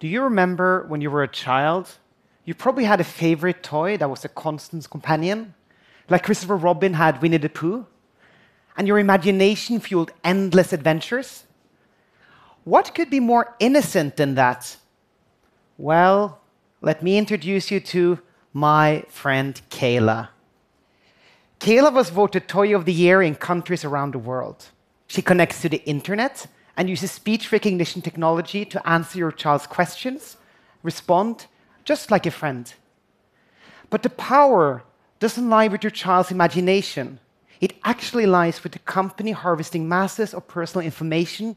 Do you remember when you were a child? You probably had a favorite toy that was a constant companion, like Christopher Robin had Winnie the Pooh, and your imagination fueled endless adventures. What could be more innocent than that? Well, let me introduce you to my friend Cayla. Cayla was voted Toy of the Year in countries around the world. She connects to the internet and uses speech recognition technology to answer your child's questions, respond, just like a friend. But the power doesn't lie with your child's imagination. It actually lies with the company harvesting masses of personal information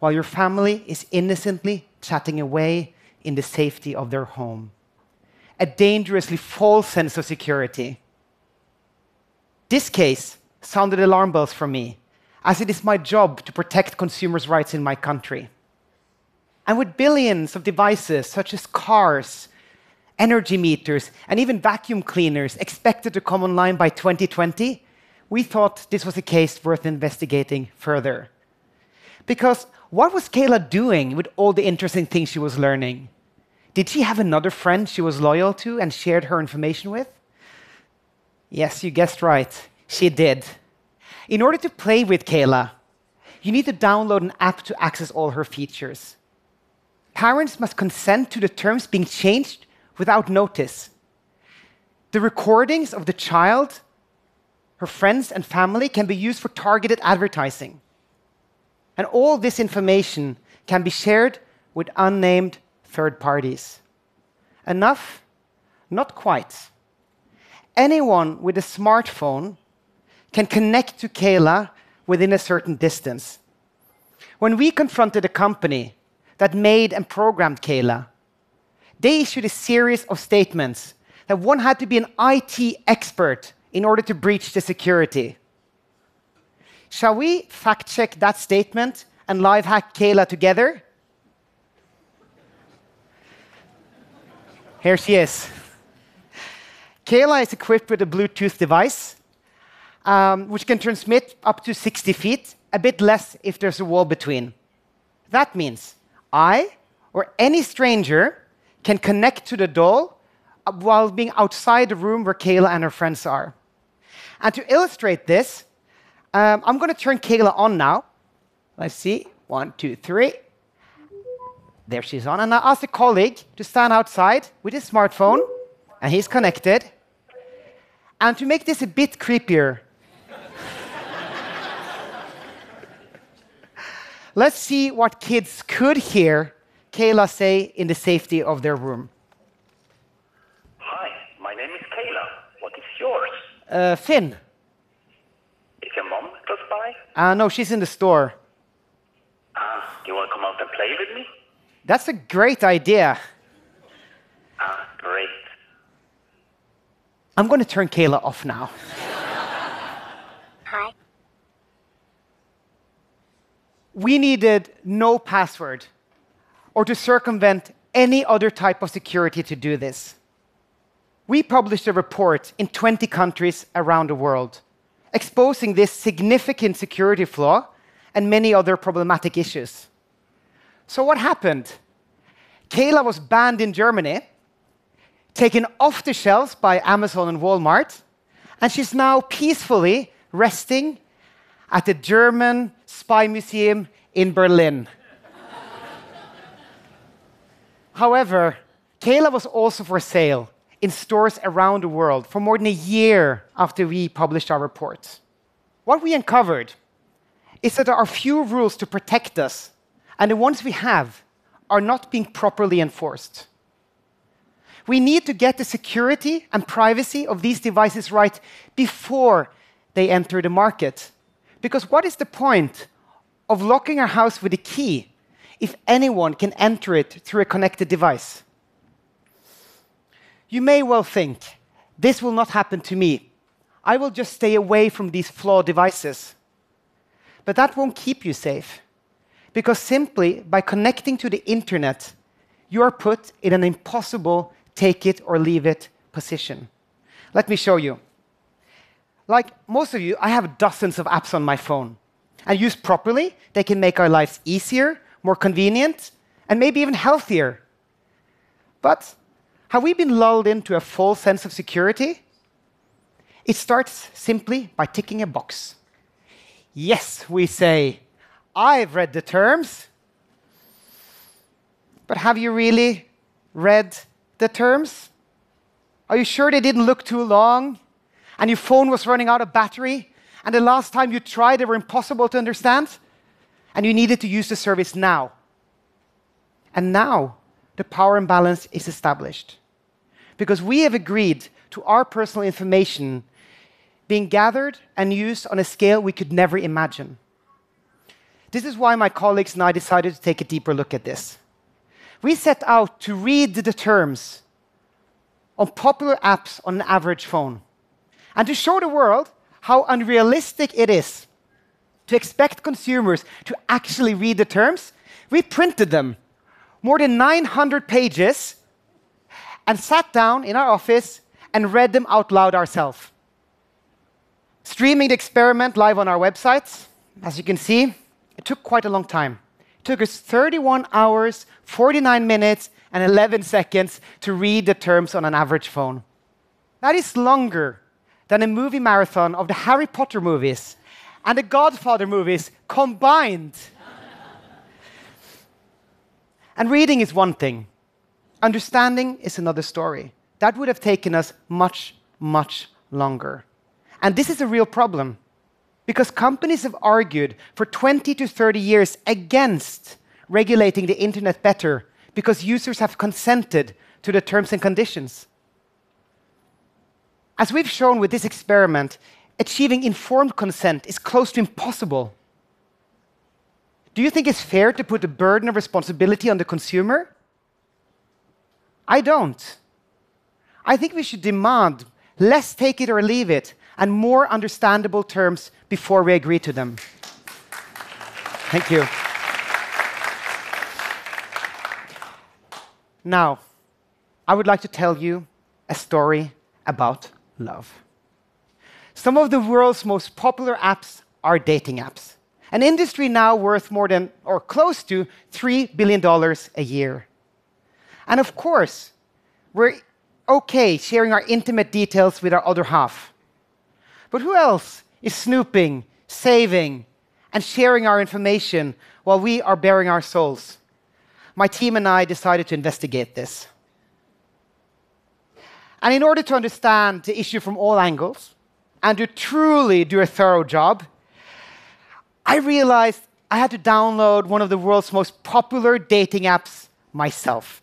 while your family is innocently chatting away in the safety of their home. A dangerously false sense of security. This case sounded alarm bells for me as it is my job to protect consumers' rights in my country. And with billions of devices, such as cars, energy meters, and even vacuum cleaners expected to come online by 2020, we thought this was a case worth investigating further. Because what was Cayla doing with all the interesting things she was learning? Did she have another friend she was loyal to and shared her information with? Yes, you guessed right. She did. In order to play with Cayla, you need to download an app to access all her features. Parents must consent to the terms being changed without notice. The recordings of the child, her friends, and family can be used for targeted advertising. And all this information can be shared with unnamed third parties. Enough? Not quite. Anyone with a smartphone can connect to Cayla within a certain distance. When we confronted a company that made and programmed Cayla, they issued a series of statements that one had to be an IT expert in order to breach the security. Shall we fact check that statement and live hack Cayla together? Here she is. Cayla is equipped with a Bluetooth device um, which can transmit up to 60 feet, a bit less if there's a wall between. That means I or any stranger can connect to the doll uh, while being outside the room where Cayla and her friends are. And to illustrate this, um, I'm going to turn Cayla on now. Let's see. One, two, three. There she's on. And I ask a colleague to stand outside with his smartphone, and he's connected. And to make this a bit creepier, Let's see what kids could hear Cayla say in the safety of their room. Hi, my name is Cayla. What is yours? Uh, Finn. Is your mom close by? Uh, no, she's in the store. Ah, do you want to come out and play with me? That's a great idea. Ah, great. I'm going to turn Cayla off now. We needed no password or to circumvent any other type of security to do this. We published a report in 20 countries around the world exposing this significant security flaw and many other problematic issues. So, what happened? Cayla was banned in Germany, taken off the shelves by Amazon and Walmart, and she's now peacefully resting at the German Spy Museum in Berlin. However, Cayla was also for sale in stores around the world for more than a year after we published our report. What we uncovered is that there are few rules to protect us, and the ones we have are not being properly enforced. We need to get the security and privacy of these devices right before they enter the market. Because what is the point of locking our house with a key if anyone can enter it through a connected device? You may well think, this will not happen to me. I will just stay away from these flawed devices. But that won't keep you safe. Because simply by connecting to the internet, you are put in an impossible take it or leave it position. Let me show you. Like most of you, I have dozens of apps on my phone. And used properly, they can make our lives easier, more convenient, and maybe even healthier But have we been lulled into a false sense of security? It starts simply by ticking a box. Yes, we say, I've read the terms. But have you really read the terms? Are you sure they didn't look too long? And your phone was running out of battery? And the last time you tried, they were impossible to understand? And you needed to use the service now. And now the power imbalance is established. Because we have agreed to our personal information being gathered and used on a scale we could never imagine. This is why my colleagues and I decided to take a deeper look at this. We set out to read the terms on popular apps on an average phone and to show the world how unrealistic it is to expect consumers to actually read the terms. We printed them, more than 900 pages, and sat down in our office and read them out loud ourselves. Streaming the experiment live on our websites, as you can see, it took quite a long time. It took us 31 hours, 49 minutes, and 11 seconds to read the terms on an average phone. That is longer than a movie marathon of the Harry Potter movies and the Godfather movies combined. and reading is one thing, understanding is another story. That would have taken us much, much longer. And this is a real problem because companies have argued for 20 to 30 years against regulating the internet better because users have consented to the terms and conditions. As we've shown with this experiment, achieving informed consent is close to impossible. Do you think it's fair to put the burden of responsibility on the consumer? I don't. I think we should demand less take it or leave it and more understandable terms before we agree to them. Thank you. Now, I would like to tell you a story about love. Some of the world's most popular apps are dating apps, an industry now worth more than or close to $3 billion a year. And of course, we're okay sharing our intimate details with our other half. But who else is snooping, saving, and sharing our information while we are baring our souls? My team and I decided to investigate this. And in order to understand the issue from all angles and to truly do a thorough job, I realized I had to download one of the world's most popular dating apps myself.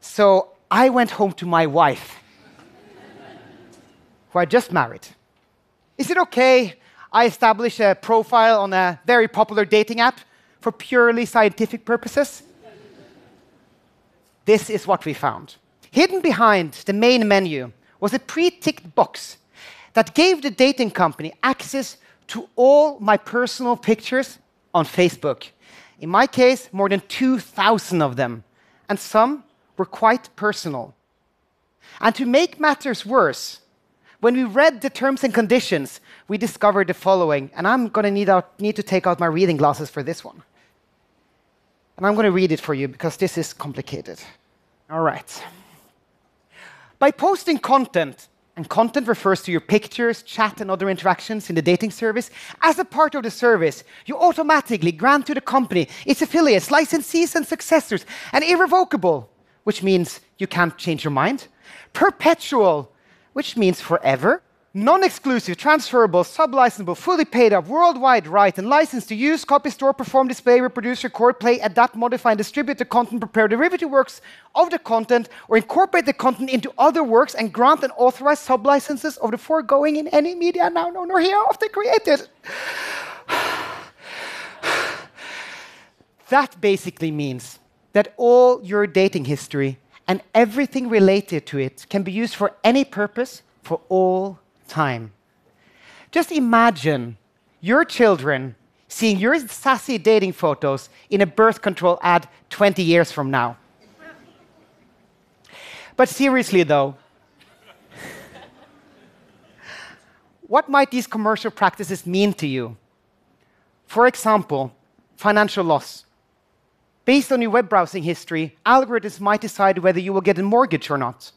So I went home to my wife who I just married. Is it okay I establish a profile on a very popular dating app for purely scientific purposes? this is what we found. Hidden behind the main menu was a pre ticked box that gave the dating company access to all my personal pictures on Facebook. In my case, more than 2,000 of them, and some were quite personal. And to make matters worse, when we read the terms and conditions, we discovered the following, and I'm going to need, need to take out my reading glasses for this one. And I'm going to read it for you because this is complicated. All right. By posting content, and content refers to your pictures, chat, and other interactions in the dating service. As a part of the service, you automatically grant to the company, its affiliates, licensees, and successors an irrevocable, which means you can't change your mind, perpetual, which means forever, non exclusive, transferable, sub-licensable, fully paid up, worldwide right and license to use, copy, store, perform, display, reproduce, record, play, adapt, modify, and distribute the content, prepare derivative works of the content, or incorporate the content into other works and grant and authorize sub-licenses of the foregoing in any media now known or hereafter created. that basically means that all your dating history and everything related to it can be used for any purpose for all time. Just imagine your children seeing your sassy dating photos in a birth control ad 20 years from now. But seriously, though, what might these commercial practices mean to you? For example, financial loss Based on your web browsing history, algorithms might decide whether you will get a mortgage or not.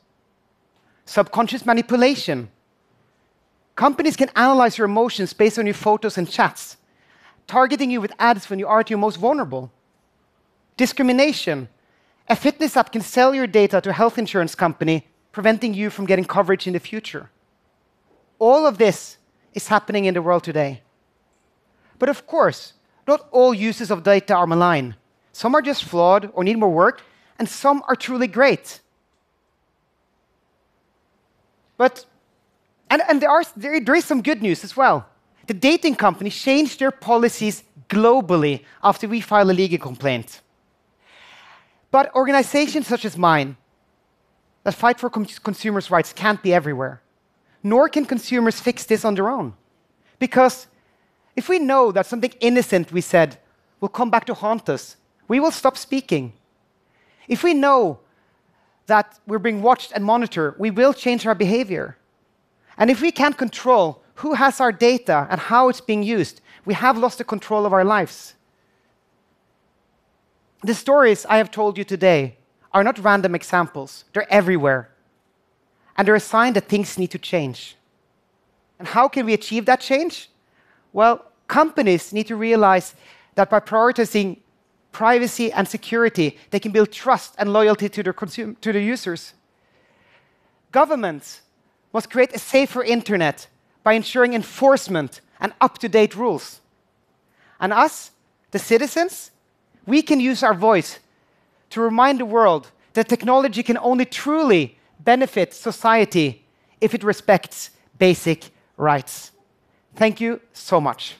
Subconscious manipulation. Companies can analyze your emotions based on your photos and chats, targeting you with ads when you are at your most vulnerable. Discrimination. A fitness app can sell your data to a health insurance company, preventing you from getting coverage in the future. All of this is happening in the world today. But of course, not all uses of data are malign. Some are just flawed or need more work, and some are truly great. But, and, and there, are, there, there is some good news as well. The dating companies changed their policies globally after we filed a legal complaint. But organizations such as mine that fight for consumers' rights can't be everywhere. Nor can consumers fix this on their own. Because if we know that something innocent we said will come back to haunt us, we will stop speaking. If we know that we're being watched and monitored, we will change our behavior. And if we can't control who has our data and how it's being used, we have lost the control of our lives. The stories I have told you today are not random examples, they're everywhere. And they're a sign that things need to change. And how can we achieve that change? Well, companies need to realize that by prioritizing privacy and security, they can build trust and loyalty to their, to their users. Governments must create a safer internet by ensuring enforcement and up to date rules. And us, the citizens, we can use our voice to remind the world that technology can only truly benefit society if it respects basic rights. Thank you so much.